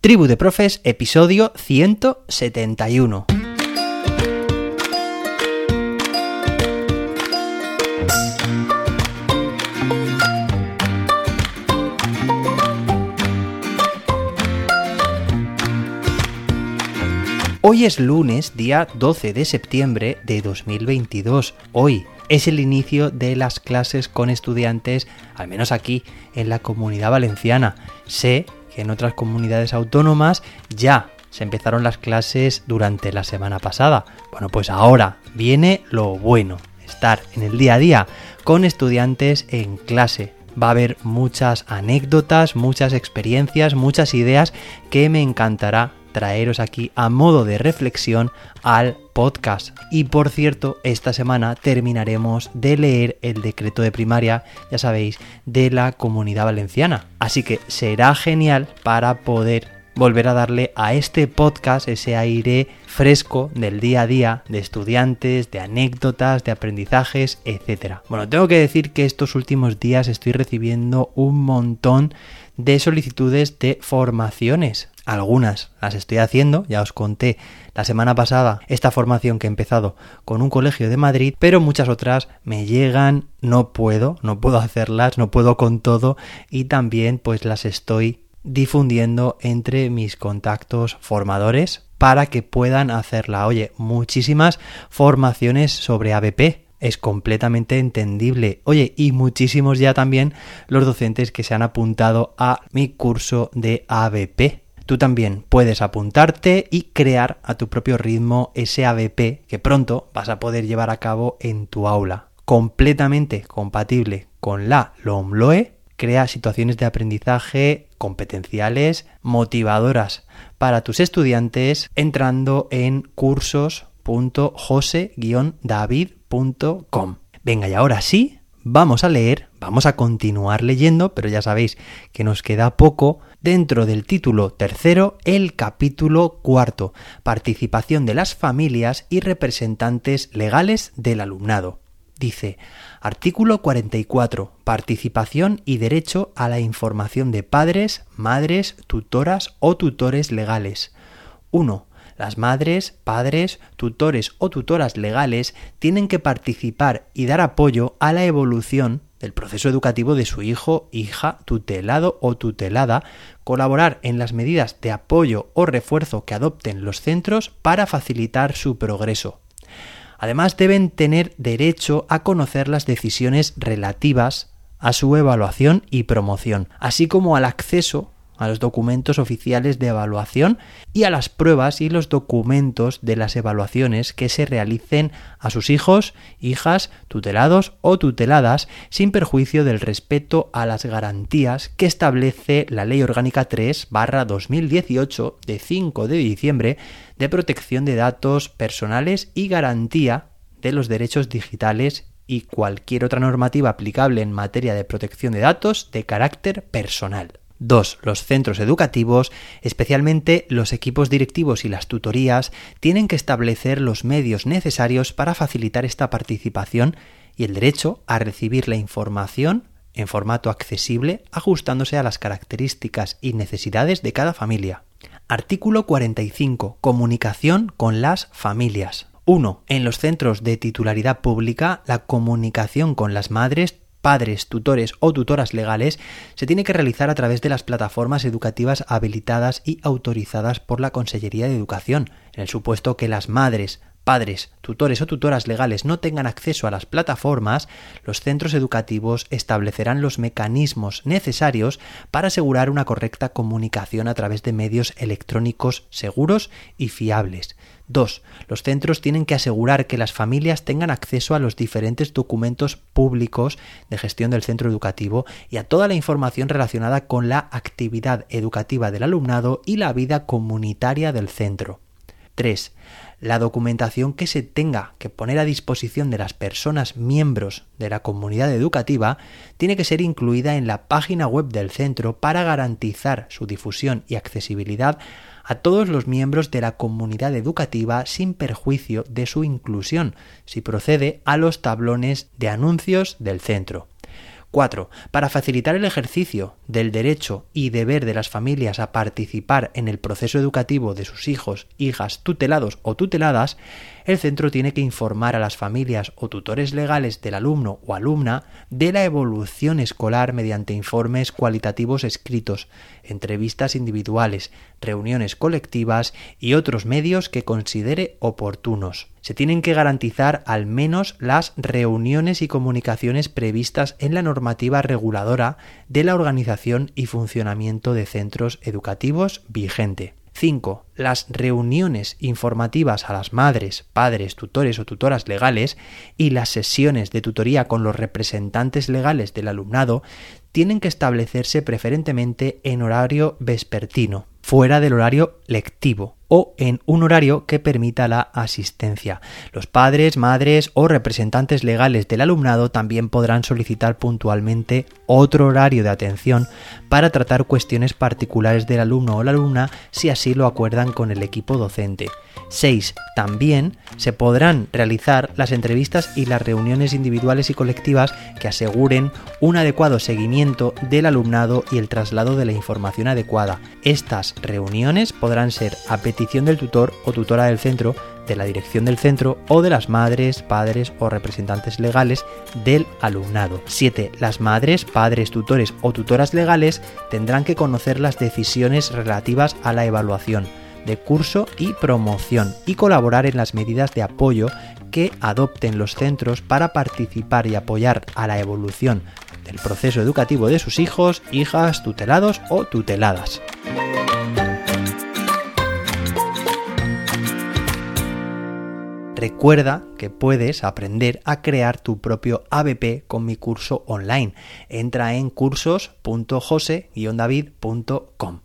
Tribu de Profes, episodio 171. Hoy es lunes, día 12 de septiembre de 2022. Hoy es el inicio de las clases con estudiantes, al menos aquí en la comunidad valenciana. Sé en otras comunidades autónomas ya se empezaron las clases durante la semana pasada. Bueno, pues ahora viene lo bueno, estar en el día a día con estudiantes en clase. Va a haber muchas anécdotas, muchas experiencias, muchas ideas que me encantará traeros aquí a modo de reflexión al podcast. Y por cierto, esta semana terminaremos de leer el decreto de primaria, ya sabéis, de la comunidad valenciana. Así que será genial para poder volver a darle a este podcast ese aire fresco del día a día de estudiantes, de anécdotas, de aprendizajes, etc. Bueno, tengo que decir que estos últimos días estoy recibiendo un montón de solicitudes de formaciones. Algunas las estoy haciendo, ya os conté la semana pasada esta formación que he empezado con un colegio de Madrid, pero muchas otras me llegan, no puedo, no puedo hacerlas, no puedo con todo y también pues las estoy difundiendo entre mis contactos formadores para que puedan hacerla. Oye, muchísimas formaciones sobre ABP, es completamente entendible. Oye, y muchísimos ya también los docentes que se han apuntado a mi curso de ABP. Tú también puedes apuntarte y crear a tu propio ritmo ese ABP que pronto vas a poder llevar a cabo en tu aula. Completamente compatible con la LOMLOE, crea situaciones de aprendizaje competenciales, motivadoras para tus estudiantes entrando en cursos.jose-david Venga, y ahora sí, vamos a leer, vamos a continuar leyendo, pero ya sabéis que nos queda poco dentro del título tercero, el capítulo cuarto, participación de las familias y representantes legales del alumnado. Dice, artículo 44, participación y derecho a la información de padres, madres, tutoras o tutores legales. 1. Las madres, padres, tutores o tutoras legales tienen que participar y dar apoyo a la evolución del proceso educativo de su hijo, hija, tutelado o tutelada, colaborar en las medidas de apoyo o refuerzo que adopten los centros para facilitar su progreso. Además deben tener derecho a conocer las decisiones relativas a su evaluación y promoción, así como al acceso a los documentos oficiales de evaluación y a las pruebas y los documentos de las evaluaciones que se realicen a sus hijos, hijas, tutelados o tuteladas, sin perjuicio del respeto a las garantías que establece la Ley Orgánica 3 2018 de 5 de diciembre de protección de datos personales y garantía de los derechos digitales y cualquier otra normativa aplicable en materia de protección de datos de carácter personal. 2. Los centros educativos, especialmente los equipos directivos y las tutorías, tienen que establecer los medios necesarios para facilitar esta participación y el derecho a recibir la información en formato accesible ajustándose a las características y necesidades de cada familia. Artículo 45. Comunicación con las familias. 1. En los centros de titularidad pública, la comunicación con las madres, padres, tutores o tutoras legales se tiene que realizar a través de las plataformas educativas habilitadas y autorizadas por la Consellería de Educación, en el supuesto que las madres, padres, tutores o tutoras legales no tengan acceso a las plataformas, los centros educativos establecerán los mecanismos necesarios para asegurar una correcta comunicación a través de medios electrónicos seguros y fiables. 2. Los centros tienen que asegurar que las familias tengan acceso a los diferentes documentos públicos de gestión del centro educativo y a toda la información relacionada con la actividad educativa del alumnado y la vida comunitaria del centro. 3. La documentación que se tenga que poner a disposición de las personas miembros de la comunidad educativa tiene que ser incluida en la página web del centro para garantizar su difusión y accesibilidad a todos los miembros de la comunidad educativa sin perjuicio de su inclusión, si procede a los tablones de anuncios del centro. 4. Para facilitar el ejercicio del derecho y deber de las familias a participar en el proceso educativo de sus hijos, hijas tutelados o tuteladas, el centro tiene que informar a las familias o tutores legales del alumno o alumna de la evolución escolar mediante informes cualitativos escritos, entrevistas individuales, reuniones colectivas y otros medios que considere oportunos. Se tienen que garantizar al menos las reuniones y comunicaciones previstas en la normativa reguladora de la y funcionamiento de centros educativos vigente. 5. Las reuniones informativas a las madres, padres, tutores o tutoras legales y las sesiones de tutoría con los representantes legales del alumnado tienen que establecerse preferentemente en horario vespertino, fuera del horario lectivo o en un horario que permita la asistencia. Los padres, madres o representantes legales del alumnado también podrán solicitar puntualmente otro horario de atención para tratar cuestiones particulares del alumno o la alumna si así lo acuerdan con el equipo docente. 6. También se podrán realizar las entrevistas y las reuniones individuales y colectivas que aseguren un adecuado seguimiento del alumnado y el traslado de la información adecuada. Estas reuniones podrán ser a petición del tutor o tutora del centro, de la dirección del centro o de las madres, padres o representantes legales del alumnado. 7. Las madres, padres, tutores o tutoras legales tendrán que conocer las decisiones relativas a la evaluación de curso y promoción y colaborar en las medidas de apoyo que adopten los centros para participar y apoyar a la evolución del proceso educativo de sus hijos, hijas, tutelados o tuteladas. Recuerda que puedes aprender a crear tu propio ABP con mi curso online. Entra en cursos.jose-david.com.